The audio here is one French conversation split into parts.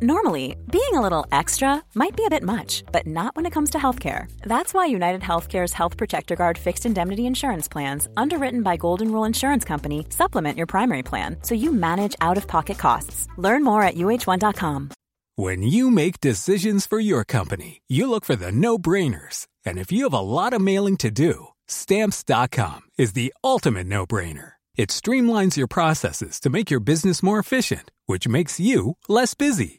Normally, being a little extra might be a bit much, but not when it comes to healthcare. That's why United Healthcare's Health Protector Guard fixed indemnity insurance plans, underwritten by Golden Rule Insurance Company, supplement your primary plan so you manage out of pocket costs. Learn more at uh1.com. When you make decisions for your company, you look for the no brainers. And if you have a lot of mailing to do, stamps.com is the ultimate no brainer. It streamlines your processes to make your business more efficient, which makes you less busy.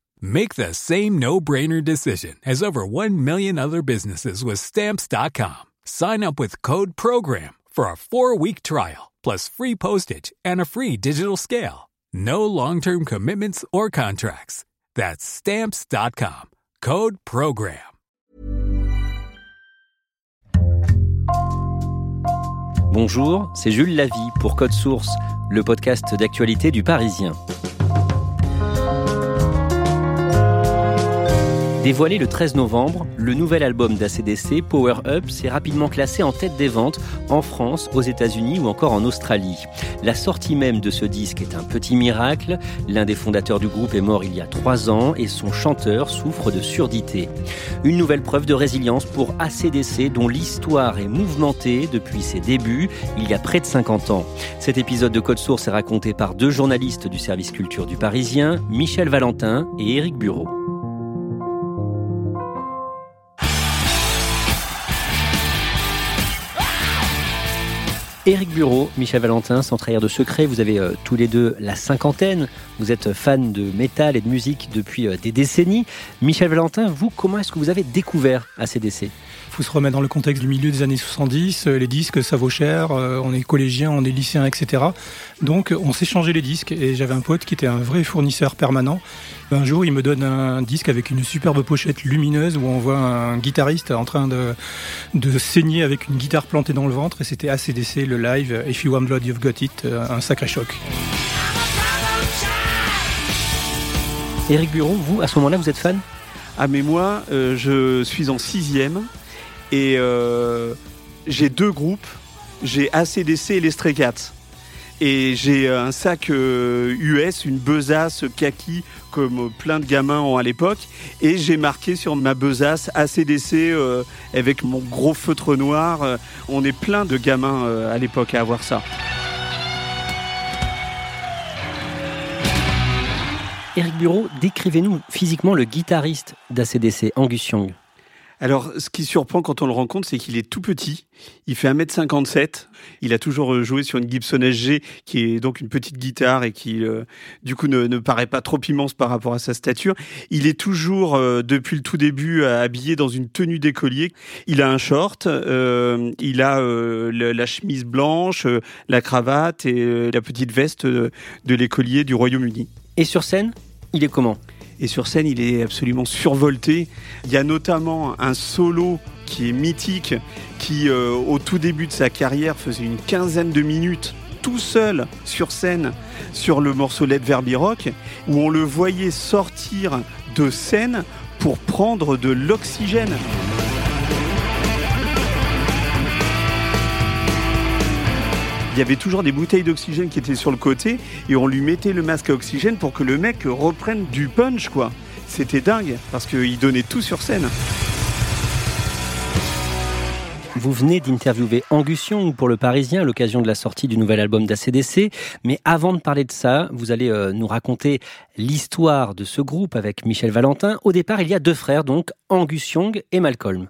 Make the same no-brainer decision as over 1 million other businesses with stamps.com. Sign up with code program for a 4-week trial plus free postage and a free digital scale. No long-term commitments or contracts. That's stamps.com. Code program. Bonjour, c'est Jules Lavie pour Code Source, le podcast d'actualité du Parisien. Dévoilé le 13 novembre, le nouvel album d'ACDC, Power Up, s'est rapidement classé en tête des ventes en France, aux États-Unis ou encore en Australie. La sortie même de ce disque est un petit miracle. L'un des fondateurs du groupe est mort il y a trois ans et son chanteur souffre de surdité. Une nouvelle preuve de résilience pour ACDC dont l'histoire est mouvementée depuis ses débuts il y a près de 50 ans. Cet épisode de Code Source est raconté par deux journalistes du service culture du Parisien, Michel Valentin et Éric Bureau. Éric Bureau, Michel Valentin, sans trahir de secret, vous avez euh, tous les deux la cinquantaine. Vous êtes fan de métal et de musique depuis euh, des décennies. Michel Valentin, vous, comment est-ce que vous avez découvert ACDC il faut se remettre dans le contexte du milieu des années 70. Euh, les disques, ça vaut cher. On est collégien, on est lycéen, etc. Donc, on changé les disques. Et j'avais un pote qui était un vrai fournisseur permanent. Un jour, il me donne un disque avec une superbe pochette lumineuse où on voit un guitariste en train de, de saigner avec une guitare plantée dans le ventre. Et c'était ACDC, le live If You Want Blood, You've Got It. Euh, un sacré choc. Éric Bureau, vous, à ce moment-là, vous êtes fan? Ah, mais moi, euh, je suis en sixième et euh, j'ai deux groupes. J'ai ACDC et les Stray Cats. Et j'ai un sac US, une besace kaki, comme plein de gamins ont à l'époque. Et j'ai marqué sur ma besace ACDC avec mon gros feutre noir. on est plein de gamins à l'époque à avoir ça. Éric Bureau, décrivez-nous physiquement le guitariste d'ACDC, Angus Young. Alors, ce qui surprend quand on le rencontre, c'est qu'il est tout petit. Il fait 1m57. Il a toujours joué sur une Gibson SG, qui est donc une petite guitare et qui, euh, du coup, ne, paraît pas trop immense par rapport à sa stature. Il est toujours, euh, depuis le tout début, habillé dans une tenue d'écolier. Il a un short, euh, il a la chemise blanche, la cravate et la petite veste de l'écolier du Royaume-Uni. Et sur scène, il est comment? Et sur scène, il est absolument survolté. Il y a notamment un solo qui est mythique, qui euh, au tout début de sa carrière faisait une quinzaine de minutes tout seul sur scène sur le morceau Let Verbi Rock, où on le voyait sortir de scène pour prendre de l'oxygène. Il y avait toujours des bouteilles d'oxygène qui étaient sur le côté et on lui mettait le masque à oxygène pour que le mec reprenne du punch quoi. C'était dingue parce qu'il donnait tout sur scène. Vous venez d'interviewer Angus Young pour Le Parisien à l'occasion de la sortie du nouvel album d'ACDC. Mais avant de parler de ça, vous allez euh, nous raconter l'histoire de ce groupe avec Michel Valentin. Au départ, il y a deux frères, donc Angus Young et Malcolm.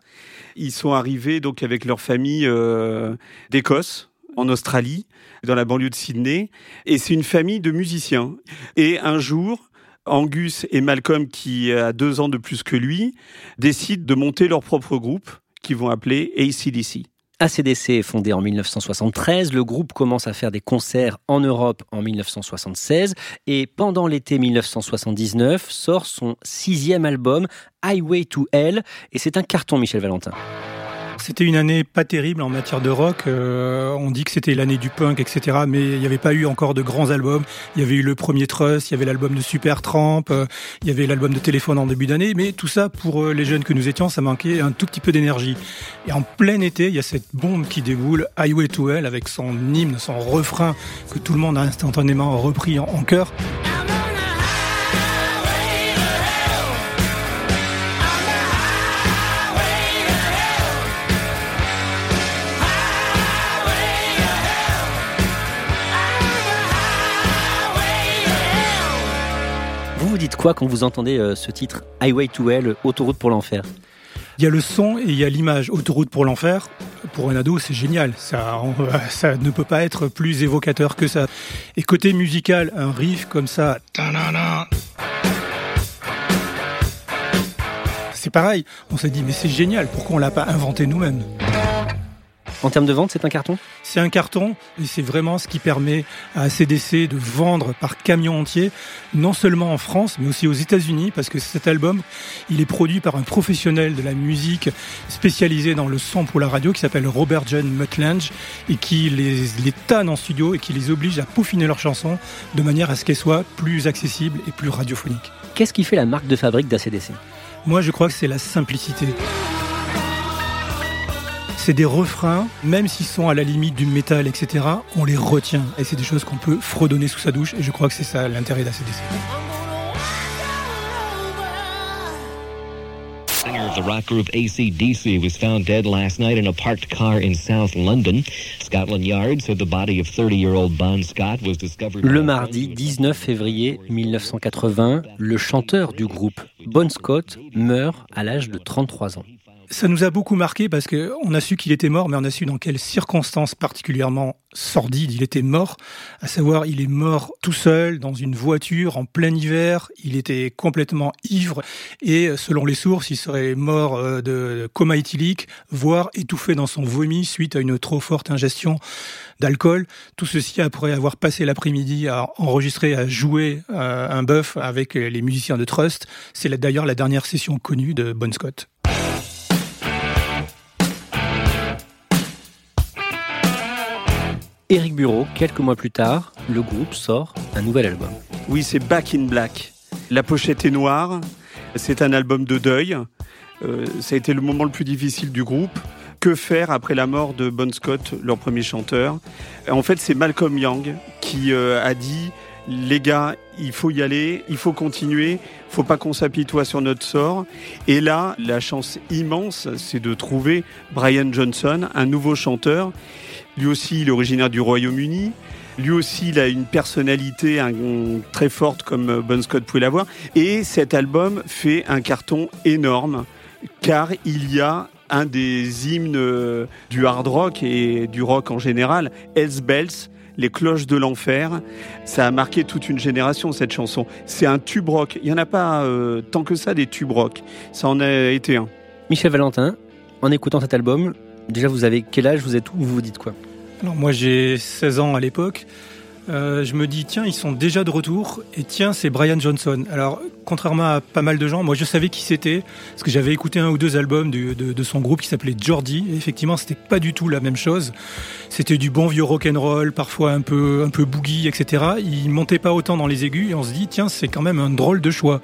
Ils sont arrivés donc avec leur famille euh, d'Écosse en Australie, dans la banlieue de Sydney. Et c'est une famille de musiciens. Et un jour, Angus et Malcolm, qui a deux ans de plus que lui, décident de monter leur propre groupe, qu'ils vont appeler ACDC. ACDC est fondé en 1973, le groupe commence à faire des concerts en Europe en 1976 et pendant l'été 1979 sort son sixième album Highway to Hell et c'est un carton Michel Valentin. C'était une année pas terrible en matière de rock. Euh, on dit que c'était l'année du punk, etc. Mais il n'y avait pas eu encore de grands albums. Il y avait eu le premier Trust, il y avait l'album de Super Tramp, euh, il y avait l'album de Téléphone en début d'année. Mais tout ça, pour euh, les jeunes que nous étions, ça manquait un tout petit peu d'énergie. Et en plein été, il y a cette bombe qui déboule, Highway to Hell, avec son hymne, son refrain que tout le monde a instantanément repris en, en chœur. Dites quoi quand vous entendez euh, ce titre Highway to Hell, autoroute pour l'enfer? Il y a le son et il y a l'image. Autoroute pour l'enfer, pour un ado, c'est génial. Ça, ça ne peut pas être plus évocateur que ça. Et côté musical, un riff comme ça, c'est pareil. On s'est dit, mais c'est génial, pourquoi on l'a pas inventé nous-mêmes? En termes de vente, c'est un carton? C'est un carton et c'est vraiment ce qui permet à CDC de vendre par camion entier, non seulement en France, mais aussi aux États-Unis, parce que cet album, il est produit par un professionnel de la musique spécialisé dans le son pour la radio qui s'appelle Robert John Mutlange et qui les, les tanne en studio et qui les oblige à peaufiner leurs chansons de manière à ce qu'elles soient plus accessibles et plus radiophoniques. Qu'est-ce qui fait la marque de fabrique d'ACDC Moi, je crois que c'est la simplicité c'est des refrains, même s'ils sont à la limite du métal, etc., on les retient. Et c'est des choses qu'on peut fredonner sous sa douche. Et je crois que c'est ça l'intérêt d'ACDC. the rock group ACDC was found dead last night in a parked car in South London. Scotland Yard said the body of 30-year-old Bon Scott was discovered. Le mardi 19 février 1980, le chanteur du groupe Bon Scott meurt à l'âge de 33 ans ça nous a beaucoup marqué parce que on a su qu'il était mort, mais on a su dans quelles circonstances particulièrement sordides il était mort. À savoir, il est mort tout seul dans une voiture en plein hiver. Il était complètement ivre et selon les sources, il serait mort euh, de coma éthylique, voire étouffé dans son vomi suite à une trop forte ingestion d'alcool. Tout ceci après avoir passé l'après-midi à enregistrer, à jouer euh, un bœuf avec les musiciens de Trust. C'est d'ailleurs la dernière session connue de Bon Scott. Eric Bureau, quelques mois plus tard, le groupe sort un nouvel album. Oui, c'est Back in Black. La pochette est noire. C'est un album de deuil. Euh, ça a été le moment le plus difficile du groupe. Que faire après la mort de Bon Scott, leur premier chanteur? En fait, c'est Malcolm Young qui euh, a dit les gars, il faut y aller, il faut continuer, faut pas qu'on s'apitoie sur notre sort. Et là, la chance immense, c'est de trouver Brian Johnson, un nouveau chanteur lui aussi, il est originaire du Royaume-Uni. Lui aussi, il a une personnalité très forte comme euh, Bon Scott pouvait l'avoir. Et cet album fait un carton énorme car il y a un des hymnes euh, du hard rock et du rock en général, Hells Bells, les cloches de l'enfer. Ça a marqué toute une génération, cette chanson. C'est un tube rock. Il n'y en a pas euh, tant que ça des tubes rock. Ça en a été un. Michel Valentin, en écoutant cet album, Déjà, vous avez quel âge Vous êtes où Vous vous dites quoi? Alors moi, j'ai 16 ans à l'époque. Euh, je me dis, tiens, ils sont déjà de retour. Et tiens, c'est Brian Johnson. Alors, contrairement à pas mal de gens, moi, je savais qui c'était. Parce que j'avais écouté un ou deux albums de, de, son groupe qui s'appelait Jordi. Et effectivement, c'était pas du tout la même chose. C'était du bon vieux rock and roll, parfois un peu, un peu boogie, etc. Il montait pas autant dans les aigus. Et on se dit, tiens, c'est quand même un drôle de choix.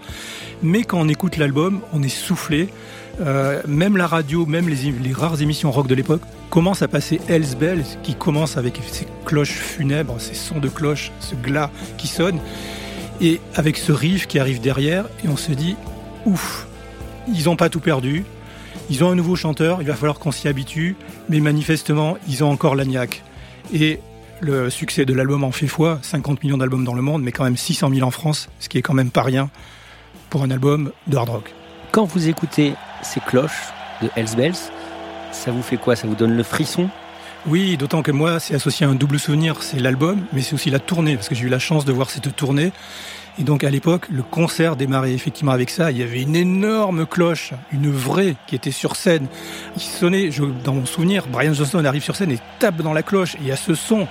Mais quand on écoute l'album, on est soufflé. Euh, même la radio, même les, rares émissions rock de l'époque, commencent à passer Hells Bells, qui commence avec ces cloches funèbres, ces sons de cloches, ce glas qui sonne, et avec ce riff qui arrive derrière, et on se dit, ouf, ils n'ont pas tout perdu, ils ont un nouveau chanteur, il va falloir qu'on s'y habitue, mais manifestement, ils ont encore l'agnac. Et le succès de l'album en fait foi, 50 millions d'albums dans le monde, mais quand même 600 000 en France, ce qui est quand même pas rien pour un album de hard rock. Quand vous écoutez ces cloches de Hells Bells, ça vous fait quoi? Ça vous donne le frisson? Oui, d'autant que moi, c'est associé à un double souvenir, c'est l'album, mais c'est aussi la tournée, parce que j'ai eu la chance de voir cette tournée. Et donc à l'époque, le concert démarrait effectivement avec ça. Il y avait une énorme cloche, une vraie, qui était sur scène, qui sonnait. Dans mon souvenir, Brian Johnson arrive sur scène et tape dans la cloche. Et il y a ce son.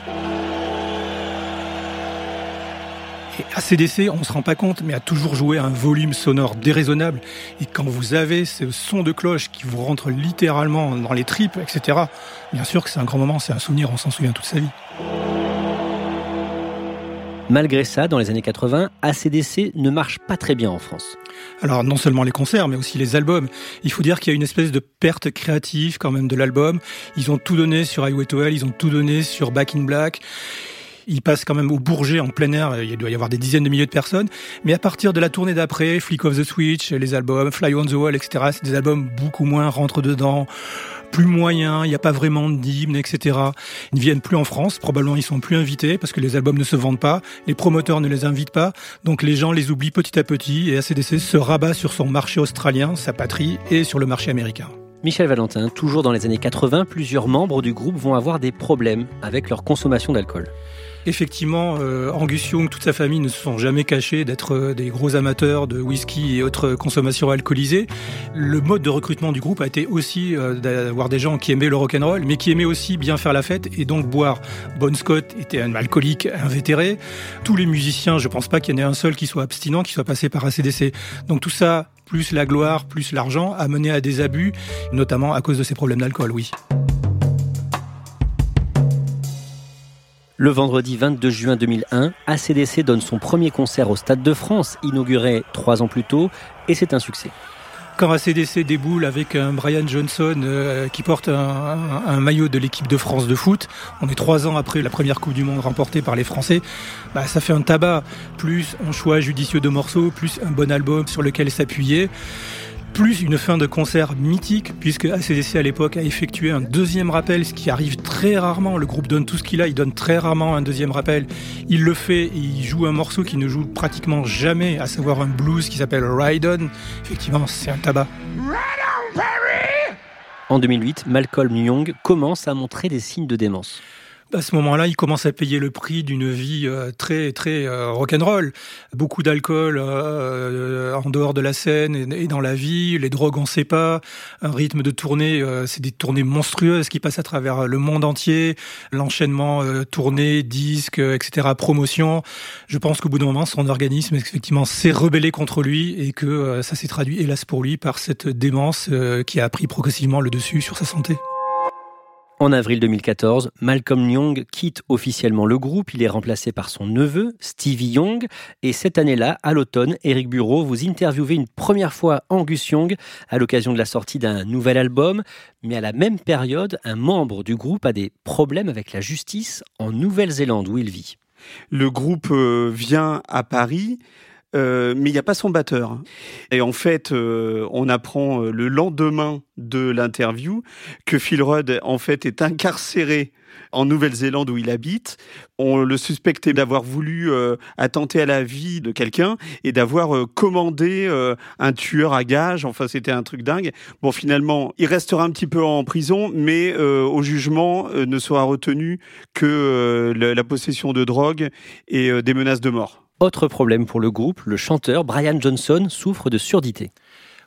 Et ACDC, on ne se rend pas compte, mais a toujours joué un volume sonore déraisonnable. Et quand vous avez ce son de cloche qui vous rentre littéralement dans les tripes, etc., bien sûr que c'est un grand moment, c'est un souvenir, on s'en souvient toute sa vie. Malgré ça, dans les années 80, ACDC ne marche pas très bien en France. Alors non seulement les concerts, mais aussi les albums. Il faut dire qu'il y a une espèce de perte créative quand même de l'album. Ils ont tout donné sur Highway to Hell, ils ont tout donné sur Back in Black. Ils passent quand même au Bourget en plein air, il doit y avoir des dizaines de milliers de personnes. Mais à partir de la tournée d'après, Flick of the Switch, les albums, Fly on the Wall, etc., c'est des albums beaucoup moins rentre dedans plus moyen, il n'y a pas vraiment d'hymne, etc. Ils ne viennent plus en France, probablement ils sont plus invités parce que les albums ne se vendent pas, les promoteurs ne les invitent pas, donc les gens les oublient petit à petit et ACDC se rabat sur son marché australien, sa patrie, et sur le marché américain. Michel Valentin, toujours dans les années 80, plusieurs membres du groupe vont avoir des problèmes avec leur consommation d'alcool. Effectivement, euh, Angus Young, toute sa famille ne se sont jamais cachés d'être euh, des gros amateurs de whisky et autres consommations alcoolisées. Le mode de recrutement du groupe a été aussi euh, d'avoir des gens qui aimaient le rock'n'roll, mais qui aimaient aussi bien faire la fête et donc boire. Bon Scott était un alcoolique invétéré. Tous les musiciens, je pense pas qu'il y en ait un seul qui soit abstinent, qui soit passé par ACDC. Donc tout ça, plus la gloire, plus l'argent, a mené à des abus, notamment à cause de ces problèmes d'alcool, oui. Le vendredi 22 juin 2001, ACDC donne son premier concert au Stade de France, inauguré trois ans plus tôt, et c'est un succès. Quand ACDC déboule avec un Brian Johnson euh, qui porte un, maillot de l'équipe de France de foot, on est trois ans après la première Coupe du Monde remportée par les Français, bah, ça fait un tabac, plus un choix judicieux de morceaux, plus un bon album sur lequel s'appuyer plus une fin de concert mythique, puisque ACDC à l'époque a effectué un deuxième rappel, ce qui arrive très rarement. Le groupe donne tout ce qu'il a, il donne très rarement un deuxième rappel. Il le fait et il joue un morceau qui ne joue pratiquement jamais, à savoir un blues qui s'appelle Ride. Effectivement, c'est un tabac. En 2008, Malcolm Young commence à montrer des signes de démence. À ce moment-là, il commence à payer le prix d'une vie euh, très très euh, rock'n'roll. Beaucoup d'alcool euh, en dehors de la scène et dans la vie, les drogues on sait pas, un rythme de tournée, c'est des tournées monstrueuses qui passent à travers le monde entier, l'enchaînement tournée, disques, etc., promotion. Je pense qu'au bout d'un moment, son organisme effectivement s'est rebellé contre lui et que ça s'est traduit, hélas pour lui, par cette démence qui a pris progressivement le dessus sur sa santé. En avril 2014, Malcolm Young quitte officiellement le groupe. Il est remplacé par son neveu, Stevie Young. Et cette année-là, à l'automne, Eric Bureau, vous interviewez une première fois Angus Young à l'occasion de la sortie d'un nouvel album. Mais à la même période, un membre du groupe a des problèmes avec la justice en Nouvelle-Zélande où il vit. Le groupe euh, vient à Paris euh, mais il n'y a pas son batteur. Et en fait, euh, on apprend euh, le lendemain de l'interview que Phil Rudd, en fait, est incarcéré en Nouvelle-Zélande où il habite. On le suspectait d'avoir voulu attenter à la vie de quelqu'un et d'avoir commandé un tueur à gages. Enfin, c'était un truc dingue. Bon, finalement, il restera un petit peu en prison, mais au jugement ne sera retenu que la possession de drogue et des menaces de mort. Autre problème pour le groupe, le chanteur Brian Johnson souffre de surdité.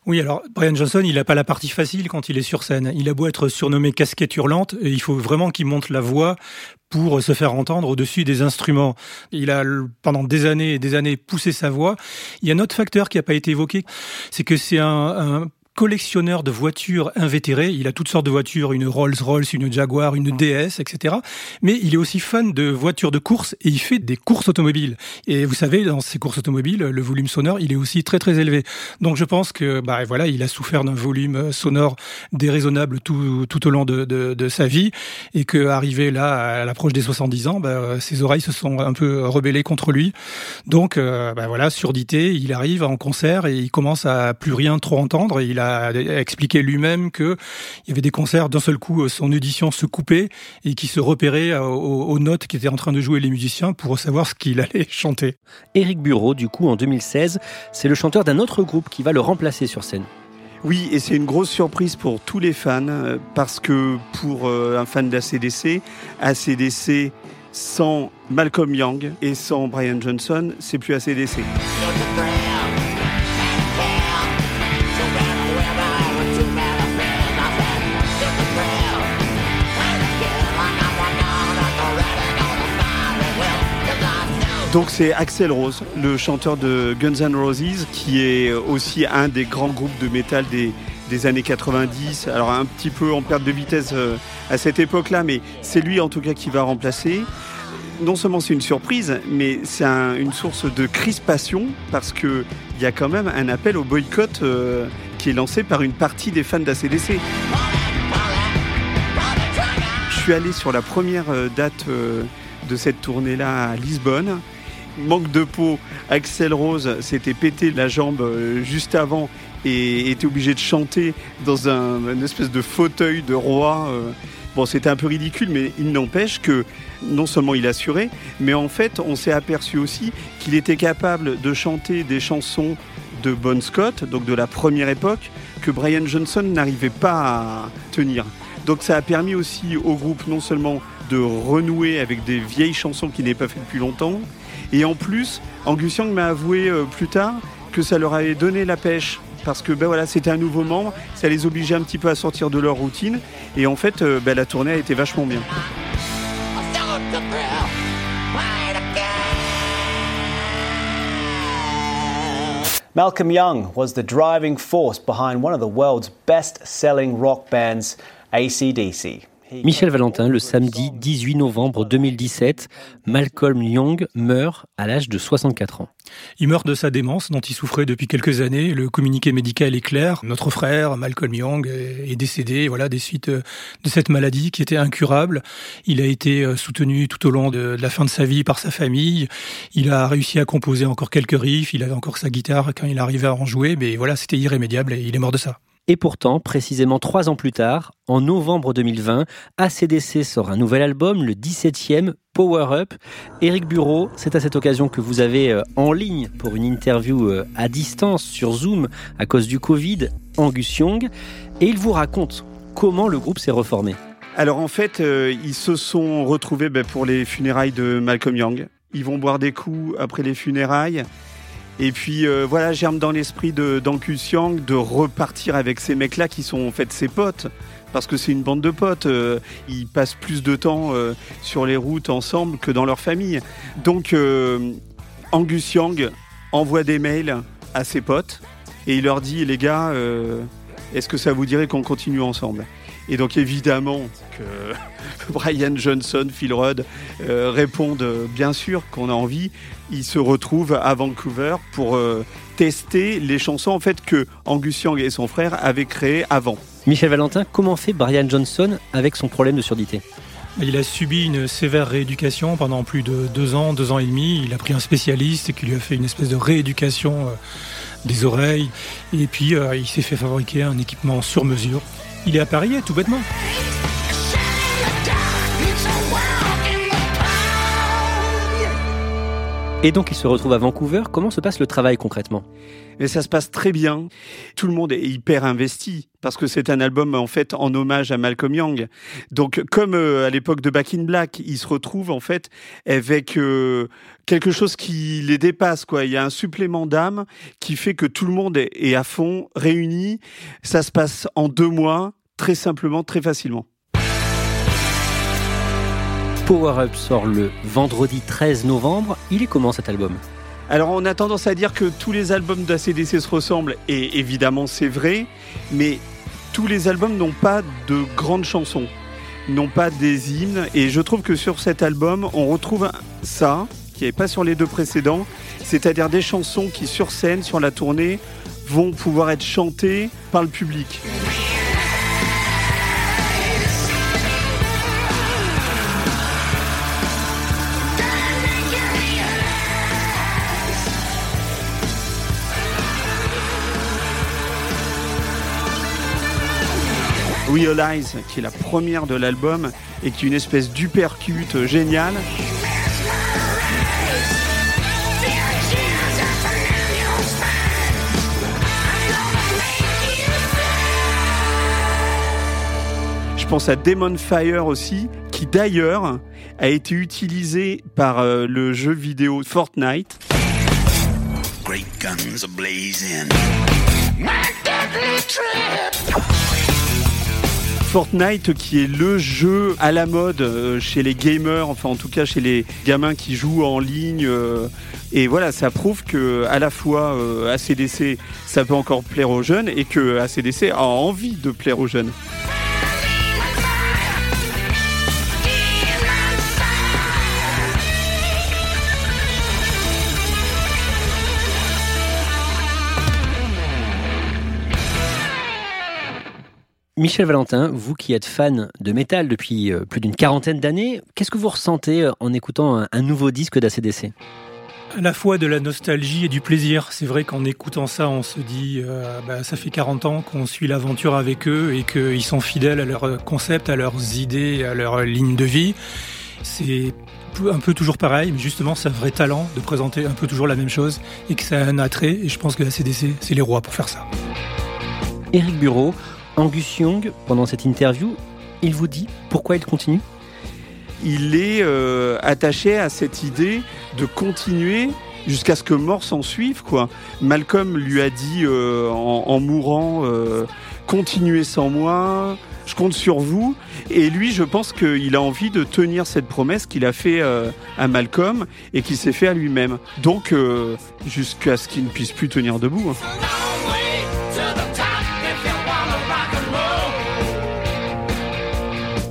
Oui, alors Brian Johnson, il n'a pas la partie facile quand il est sur scène. Il a beau être surnommé casquette hurlante, et il faut vraiment qu'il monte la voix pour se faire entendre au-dessus des instruments. Il a pendant des années et des années poussé sa voix. Il y a un autre facteur qui n'a pas été évoqué, c'est que c'est un, un collectionneur de voitures invétérées. Il a toutes sortes de voitures, une Rolls-Royce, une Jaguar, une DS, etc. Mais il est aussi fan de voitures de course et il fait des courses automobiles. Et vous savez, dans ces courses automobiles, le volume sonore, il est aussi très très élevé. Donc je pense que, bah voilà, il a souffert d'un volume sonore déraisonnable tout, tout au long de, de, sa vie et que arrivé là à l'approche des 70 ans, bah, ses oreilles se sont un peu rebellées contre lui. Donc, euh, bah voilà, surdité, il arrive en concert et il commence à plus rien trop entendre. Et il a a expliqué lui-même qu'il y avait des concerts, d'un seul coup, son audition se coupait et qui se repérait aux, notes qu'étaient en train de jouer les musiciens pour savoir ce qu'il allait chanter. Éric Bureau, du coup, en 2016, c'est le chanteur d'un autre groupe qui va le remplacer sur scène. Oui, et c'est une grosse surprise pour tous les fans, euh, parce que pour euh, un fan d'ACDC, ACDC sans Malcolm Young et sans Brian Johnson, c'est plus ACDC. Donc c'est Axel Rose, le chanteur de Guns N' Roses, qui est aussi un des grands groupes de métal des, années 90. Alors un petit peu en perte de vitesse euh, à cette époque-là, mais c'est lui en tout cas qui va remplacer. Non seulement c'est une surprise, mais c'est une source de crispation parce qu'il y a quand même un appel au boycott euh, qui est lancé par une partie des fans d'ACDC. Je suis allé sur la première euh, date de cette tournée-là à Lisbonne manque de peau, Axel Rose s'était pété la jambe euh, juste avant et était obligé de chanter dans un, une espèce de fauteuil de roi. Euh. Bon, c'était un peu ridicule, mais il n'empêche que non seulement il assurait, mais en fait, on s'est aperçu aussi qu'il était capable de chanter des chansons de Bon Scott, donc de la première époque, que Brian Johnson n'arrivait pas à tenir. Donc ça a permis aussi au groupe non seulement de renouer avec des vieilles chansons qu'il n'avait pas fait depuis longtemps, et en plus, Angus Young m'a avoué euh, plus tard que ça leur avait donné la pêche parce que ben voilà, c'était un nouveau membre, ça les obligeait un petit peu à sortir de leur routine et en fait euh, ben, la tournée a été vachement bien. Malcolm Young was the driving force behind one of the world's best selling rock bands, ACDC. Michel Valentin, le samedi 18 novembre 2017, Malcolm Young meurt à l'âge de 64 ans. Il meurt de sa démence dont il souffrait depuis quelques années. Le communiqué médical est clair. Notre frère, Malcolm Young, est décédé voilà, des suites euh, de cette maladie qui était incurable. Il a été euh, soutenu tout au long de la fin de sa vie par sa famille. Il a réussi à composer encore quelques riffs. Il avait encore sa guitare quand il arrivait à en jouer. Mais voilà, c'était irrémédiable et il est mort de ça. Et pourtant, précisément trois ans plus tard, en novembre 2020, ACDC sort un nouvel album, le 17e, Power Up. Eric Bureau, c'est à cette occasion que vous avez euh, en ligne pour une interview euh, à distance sur Zoom à cause du Covid, Angus Young, et il vous raconte comment le groupe s'est reformé. Alors en fait, euh, ils se sont retrouvés ben, pour les funérailles de Malcolm Young. Ils vont boire des coups après les funérailles. Et puis euh, voilà, germe dans l'esprit de d'Angus Young de repartir avec ces mecs-là qui sont en fait ses potes. Parce que c'est une bande de potes, euh, ils passent plus de temps euh, sur les routes ensemble que dans leur famille. Donc Angus Young envoie des mails à ses potes et il leur dit les gars, est-ce que ça vous dirait qu'on continue ensemble? Et donc évidemment que Brian Johnson, Phil Rudd répondent bien sûr qu'on a envie il se retrouve à Vancouver pour euh, tester les chansons en fait que Angus Young et son frère avaient créées avant. Michel Valentin, comment fait Brian Johnson avec son problème de surdité? Il a subi une sévère rééducation pendant plus de deux ans, deux ans et demi. Il a pris un spécialiste qui lui a fait une espèce de rééducation euh, des oreilles. Et puis, euh, il s'est fait fabriquer un équipement sur mesure. Il est appareillé, tout bêtement. Et donc il se retrouve à Vancouver. Comment se passe le travail concrètement? Et ça se passe très bien. Tout le monde est hyper investi parce que c'est un album en fait en hommage à Malcolm Young. Donc comme euh, à l'époque de Back in Black, ils se retrouvent en fait avec euh, quelque chose qui les dépasse quoi. Il y a un supplément d'âme qui fait que tout le monde est à fond réuni. Ça se passe en deux mois, très simplement, très facilement. Power Up sort le vendredi 13 novembre. Il est comment cet album? Alors on a tendance à dire que tous les albums d'ACDC se ressemblent, et évidemment c'est vrai, mais tous les albums n'ont pas de grandes chansons, n'ont pas des hymnes, et je trouve que sur cet album on retrouve ça, qui n'est pas sur les deux précédents, c'est-à-dire des chansons qui sur scène, sur la tournée, vont pouvoir être chantées par le public. Realize, qui est la première de l'album et qui est une espèce d'upercute géniale. Je pense à Demon Fire aussi, qui d'ailleurs a été utilisé par euh, le jeu vidéo Fortnite. Great guns Fortnite qui est le jeu à la mode euh, chez les gamers, enfin en tout cas chez les gamins qui jouent en ligne. Euh, et voilà, ça prouve que à la fois ACDC ça peut encore plaire aux jeunes et que ACDC a envie de plaire aux jeunes. Michel Valentin, vous qui êtes fan de métal depuis euh, plus d'une quarantaine d'années, qu'est-ce que vous ressentez euh, en écoutant un, nouveau disque d'ACDC à la fois de la nostalgie et du plaisir. C'est vrai qu'en écoutant ça, on se dit, euh, bah, ça fait 40 ans qu'on suit l'aventure avec eux et qu'ils sont fidèles à leurs concepts, à leurs idées, à leur ligne de vie. C'est un peu toujours pareil, mais justement, c'est un vrai talent de présenter un peu toujours la même chose et que ça a un attrait. Et je pense que la CDC, c'est les rois pour faire ça. Éric Bureau, Angus Young, pendant cette interview, il vous dit pourquoi il continue? Il est euh, attaché à cette idée de continuer jusqu'à ce que mort s'en suive. Quoi. Malcolm lui a dit euh, en, mourant euh, Continuez sans moi, je compte sur vous. Et lui, je pense qu'il a envie de tenir cette promesse qu'il a fait à Malcolm et qu'il s'est fait à lui-même. Donc, jusqu'à ce qu'il ne puisse plus tenir debout. Hein.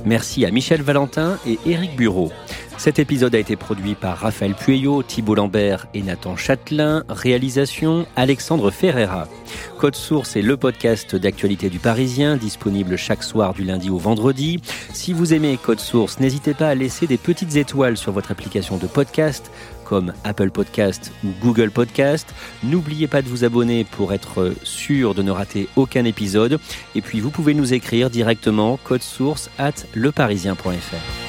Merci à Michel Valentin et Éric Bureau. Cet épisode a été produit par Raphaël Pueyo, Thibault Lambert et Nathan Châtelain. Réalisation Alexandre Ferreira. Code Source est le podcast d'actualité du Parisien, disponible chaque soir du lundi au vendredi. Si vous aimez Code Source, n'hésitez pas à laisser des petites étoiles sur votre application de podcast comme Apple Podcast ou Google Podcast. N'oubliez pas de vous abonner pour être sûr de ne rater aucun épisode. Et puis vous pouvez nous écrire directement code source at leparisien.fr.